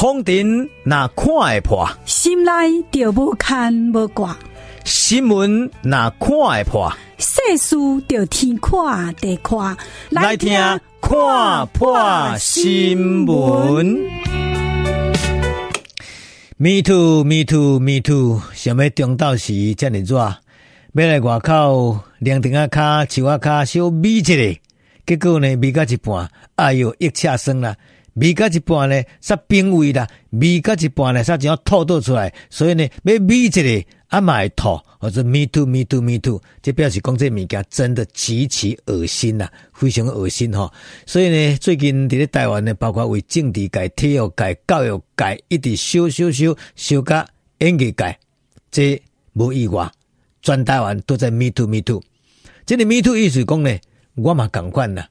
风尘那看会破，心内就无牵无挂；新闻那看会破，世事就天看地看。来听看破新闻。Me too, me too, me too。想要中昼时这么热，要来外口凉亭仔脚、树仔脚小眯一下，结果呢，眯到一半，哎哟，一车酸啦。味到一半呢，煞冰味啦；味到一半呢，煞就要吐倒出来。所以呢，要味一个啊，嘛会吐，或者 me too me too me too，这表示讲这物件真的极其恶心呐，非常恶心哈。所以呢，最近伫咧台湾呢，包括为政治界、体育界、教育界，一直烧烧烧烧甲演艺界，这无意外，全台湾都在 me too me too。这个 me too 意思讲呢，我嘛共款啦，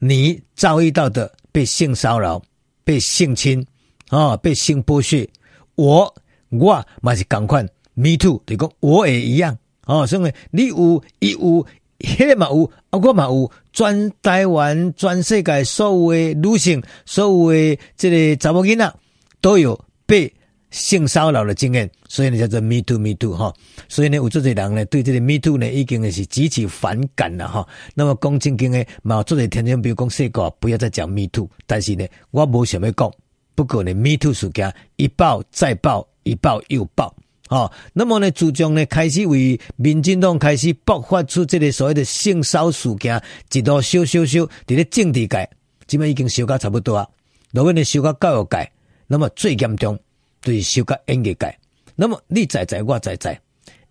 你遭遇到的。被性骚扰、被性侵啊、哦，被性剥削，我我嘛是同款，me too，就讲我也一样。哦。所以你有，伊有，迄个嘛有，啊我嘛有，全台湾、全世界所有的女性、所有的这个查某囡仔都有被性骚扰的经验，所以呢叫做 me too，me too 哈。所以呢，有这些人呢对这个 me too 呢已经是极其反感了哈。那么讲正经的，嘛做些天天比如讲说过不要再讲 me too，但是呢，我无想要讲，不过呢 me too 事件一爆再爆，一爆又爆。哦，那么呢，自从呢开始为民进党开始爆发出这个所谓的性骚事件，一路烧烧烧，伫咧政治界，基本已经烧到差不多啊。如果呢烧到教育界，那么最严重。对，修改演艺界，那么你在在我在在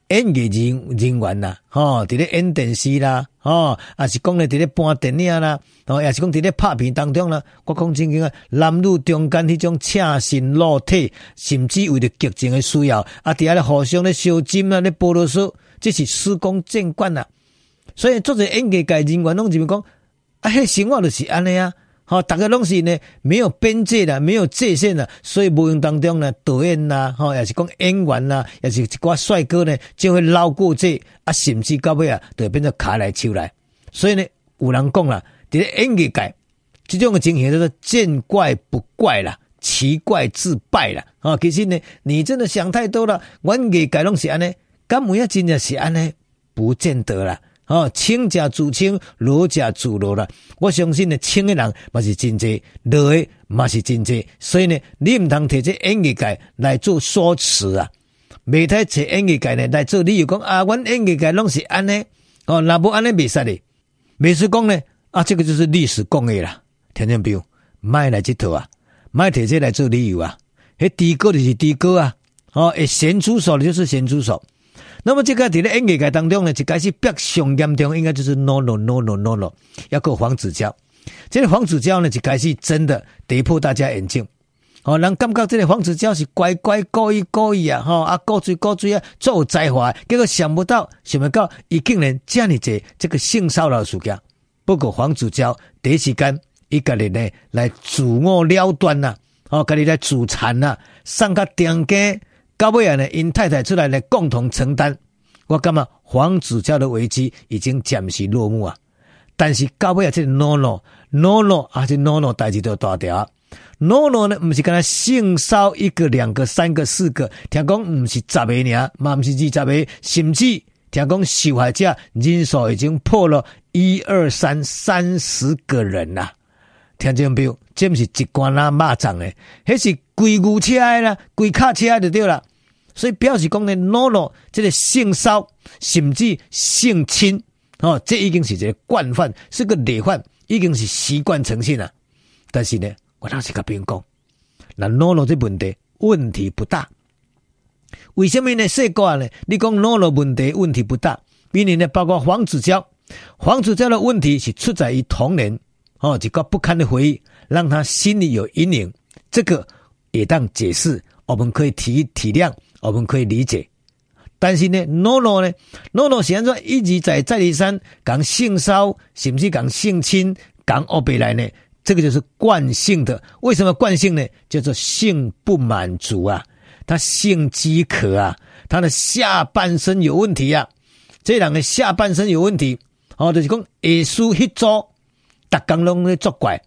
演艺人人员啊，吼，伫咧演电视啦，吼，也是讲咧伫咧播电影啦，吼，也是讲伫咧拍片当中啦，我讲真经啊，男女中间迄种赤身裸体，甚至为了剧情的需要，啊，伫遐咧互相咧烧金啊，咧剥啰嗦，这是司空见惯呐。所以做者演艺界人员拢就咪讲，啊，迄生活就是安尼啊。好，大家拢是呢，没有边界的，没有界限的，所以无形当中呢，导演呐，哈，也是讲演员呐，也是一挂帅哥呢，就会绕过这啊，甚至到尾啊，就会变成卡来手来。所以呢，有人讲啦，这个演艺界这种的情形叫做见怪不怪啦，奇怪自败啦。啊，其实呢，你真的想太多了，演艺界拢是安尼，敢有影真的是安尼，不见得啦。哦，清者自清，浊者自浊了。我相信呢，清的人嘛是真济，浊的嘛是真济。所以呢，你唔通摕这演艺界来做说辞啊，未睇这演艺界呢来做理由讲啊，阮演艺界拢是安尼，哦，那不安尼袂使哩。美术讲呢，啊，这个就是历史讲的啦。听听没有？卖来这套啊，卖摕这来做理由啊。迄低歌就是低歌啊，哦，会先出手的就是先出手。那么这个在演艺界当中呢，一开始比较上严重，应该就是 no no no no no no，要个黄子佼。这个黄子佼呢，一开始真的跌破大家眼镜。哦，人感觉这个黄子佼是乖乖故意故意啊，吼啊，高追高追啊，做有才华。结果想不到，想不到，伊竟然这样子这个性骚扰事件。不过黄子佼第一时间伊个人呢来自我了断呐，哦，家己来自残呐，上个电梯。到尾啊呢，因太太出来呢，共同承担。我感觉黄子佼的危机已经暂时落幕啊。但是到尾啊，这 no no no no 啊，这 no no 代志都大条。no no 呢，不是跟他性骚一个、两个、三个、四个，听讲不是十个呢，嘛不是二十个，甚至听讲受害者人数已经破了一二三三十个人呐。听见没有？这不是一关啦骂脏的，那是规牛车的啦，规卡车的就对了。所以表示讲呢，no no，这个性骚甚至性侵，哦，这已经是一个惯犯，是个累犯，已经是习惯成性了。但是呢，我当时甲别人讲，那 no no 这问题问题不大。为什么呢？说过呢？你讲 no no 问题问题不大，比如呢，包括黄子佼，黄子佼的问题是出在于童年，哦，一个不堪的回忆，让他心里有阴影。这个也当解释，我们可以体体谅。我们可以理解，但是呢诺诺呢，NONO 现在一直在再而三讲性骚，甚至讲性侵，讲欧北来呢，这个就是惯性的。为什么惯性呢？叫做性不满足啊，他性饥渴啊，他的下半身有问题啊。这两个下半身有问题，哦，就是讲耶稣一做，逐工拢咧作怪，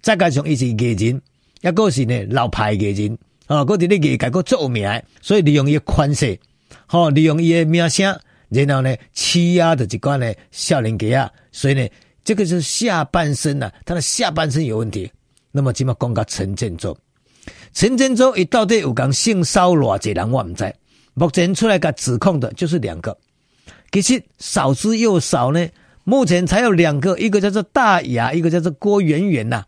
再加上伊是艺人，一个是呢老牌艺人。哦，搁伫咧业界搁做名，所以利用伊诶款式，吼，利用伊诶名声，然后呢，欺压着一寡呢少年家啊，所以呢，这个是下半身呐，他的下半身有问题。那么今麦讲到陈建州，陈建州伊到底有讲性骚扰几人我唔知，目前出来个指控的就是两个，其实少之又少呢，目前才有两个，一个叫做大牙，一个叫做郭圆圆呐。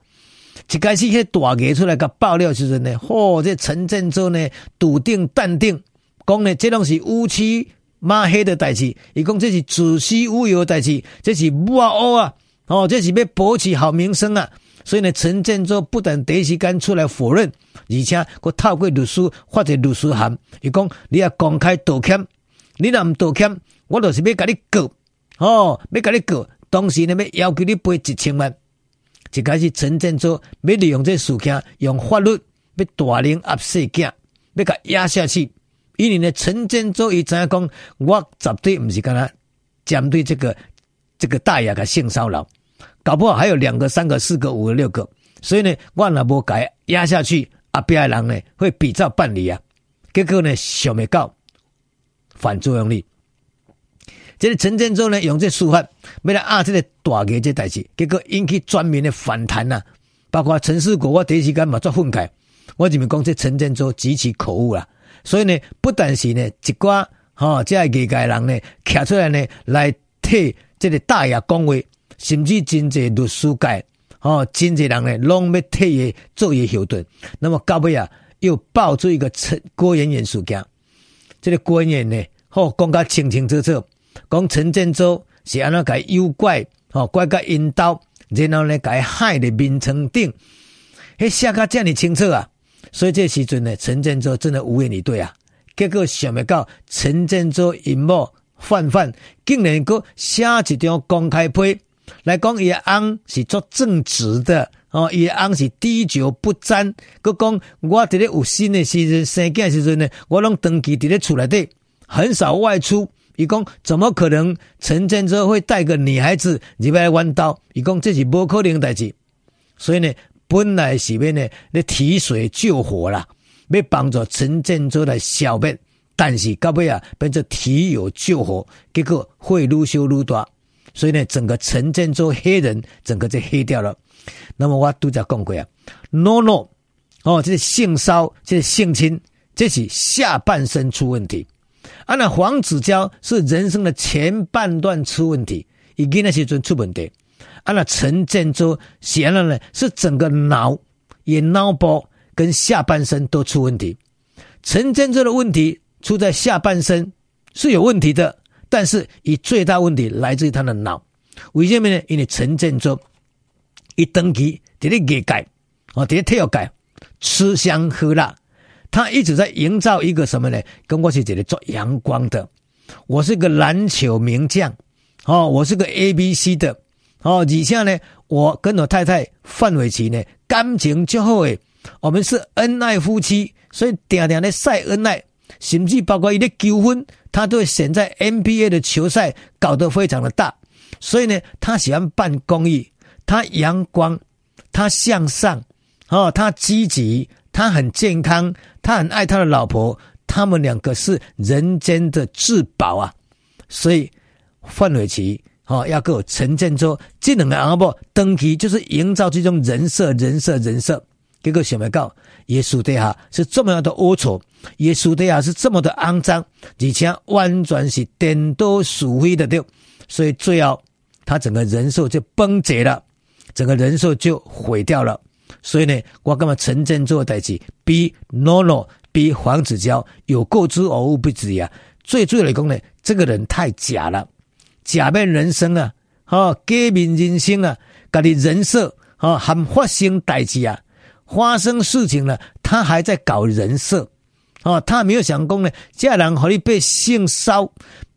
一开始迄大个出来个爆料时阵呢，嚯、哦，这陈建州呢笃定淡定，讲呢这拢是乌漆抹黑的代志，伊讲这是子虚乌有的代志，这是挖乌啊，哦，这是要博取好名声啊，所以呢，陈建州不但第一时间出来否认，而且佮透过律师发个律师函，伊讲你要公开道歉，你若唔道歉，我就是要甲你告，哦，要甲你告，当时呢要要求你赔一千万。一开始陈建州要利用这事件，用法律要大龄压死囝，要甲压下去。因为呢，陈建州伊知影讲，我绝对毋是跟他针对这个这个大牙个性骚扰，搞不好还有两个、三个、四个、五个、六个。所以呢，我若无改压下去，后壁人呢会比照办理啊。结果呢，想未到反作用力。这个陈建州呢，用这手法，为了压这个大个这代志，结果引起全面的反弹呐。包括陈世国，我第一时间嘛作愤慨，我认为讲这陈建州极其可恶啦。所以呢，不但是呢一寡哈，这业界人呢，站出来呢来替这个大爷讲话，甚至真济律师界，哦，真济人呢拢要替伊做伊后盾。那么到尾啊，又爆出一个陈郭圆圆事件，这个郭圆圆呢，好讲甲清清楚楚。讲陈建州是安怎个诱拐，吼拐个引导，然后呢个害的眠床顶，迄写个这么清楚啊！所以这时阵呢，陈建州真的无言以对啊。结果想不到陈建州阴谋泛泛，竟然搁写一张公开批来讲，伊翁是做正直的，哦，伊翁是滴酒不沾，搁讲我伫咧有心的时阵生囝时阵呢，我拢长期伫咧厝内底，很少外出。伊讲怎么可能陈建州会带个女孩子入来弯刀？伊讲这是不可能代志。所以呢，本来是要呢来提水救火啦，要帮助陈建州来消灭。但是到尾啊，变成提油救火，结果会愈烧愈大。所以呢，整个陈建州黑人整个就黑掉了。那么我都在讲过啊，no no，哦，这是性骚，这是性侵，这是下半身出问题。啊，那黄子佼是人生的前半段出问题，已经那些阵出问题。啊，那陈建州显然呢是整个脑也脑部跟下半身都出问题。陈建州的问题出在下半身是有问题的，但是以最大问题来自于他的脑。为什么呢？因为陈建州一登基，在咧业界哦，在咧体育界吃香喝辣。他一直在营造一个什么呢？跟我是这里做阳光的，我是个篮球名将，哦，我是个 A B C 的，哦，以下呢，我跟我太太范玮琪呢感情就好诶，我们是恩爱夫妻，所以常常的晒恩爱，甚至包括一些纠纷，他都会选在 NBA 的球赛搞得非常的大，所以呢，他喜欢办公益，他阳光，他向上，哦，他积极。他很健康，他很爱他的老婆，他们两个是人间的至宝啊！所以范玮琪哦，要给我陈建州这两个阿伯登基，就是营造这种人设、人设、人设。结果想不到，耶稣底下是这么样的龌龊，耶稣底下是这么的肮脏，而且完全是颠倒是非的对，所以最后他整个人设就崩解了，整个人设就毁掉了。所以呢，我感觉陈建做的代志比 NONO 比黄子佼有过之而无不及啊！最主要来讲呢，这个人太假了，假面人生啊，哦，假面人生啊，家己人设啊，还发生代志啊，发生事情了，他还在搞人设哦，他没有想讲呢，这人和你被性骚，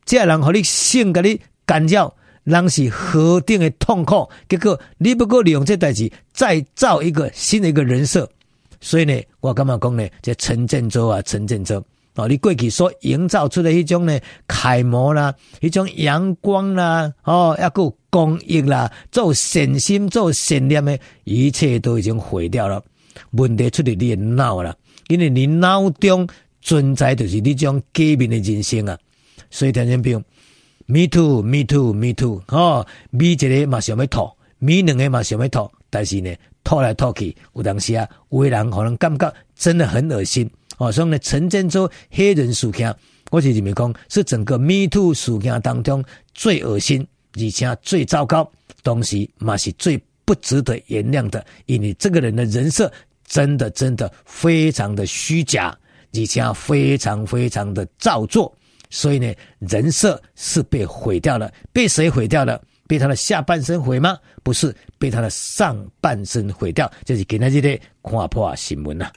这人和你性给你干扰。人是何等的痛苦，结果你不过利用这代志再造一个新的一个人设，所以呢，我干嘛讲呢？这陈建州啊，陈建州哦，你过去所营造出的一种呢楷模啦，一种阳光啦，哦，要够公益啦，做善心、做善念的，一切都已经毁掉了。问题出在你的脑了，因为你脑中存在就是你种假面的人生啊。所以听见？Me too，Me too，Me too。哦，，me 一个嘛想要吐，，me 两个嘛想要吐，但是呢，吐来吐去，有当时啊，有的人可能感觉真的很恶心。哦，所以呢，陈建州黑人事件，我是认为讲是整个 Me too 事件当中最恶心，而且最糟糕，同时嘛是最不值得原谅的，因为这个人的人设真的真的非常的虚假，而且非常非常的造作，所以呢，人设是被毁掉了。被谁毁掉了？被他的下半身毁吗？不是，被他的上半身毁掉。这是今天这个看破新闻啊。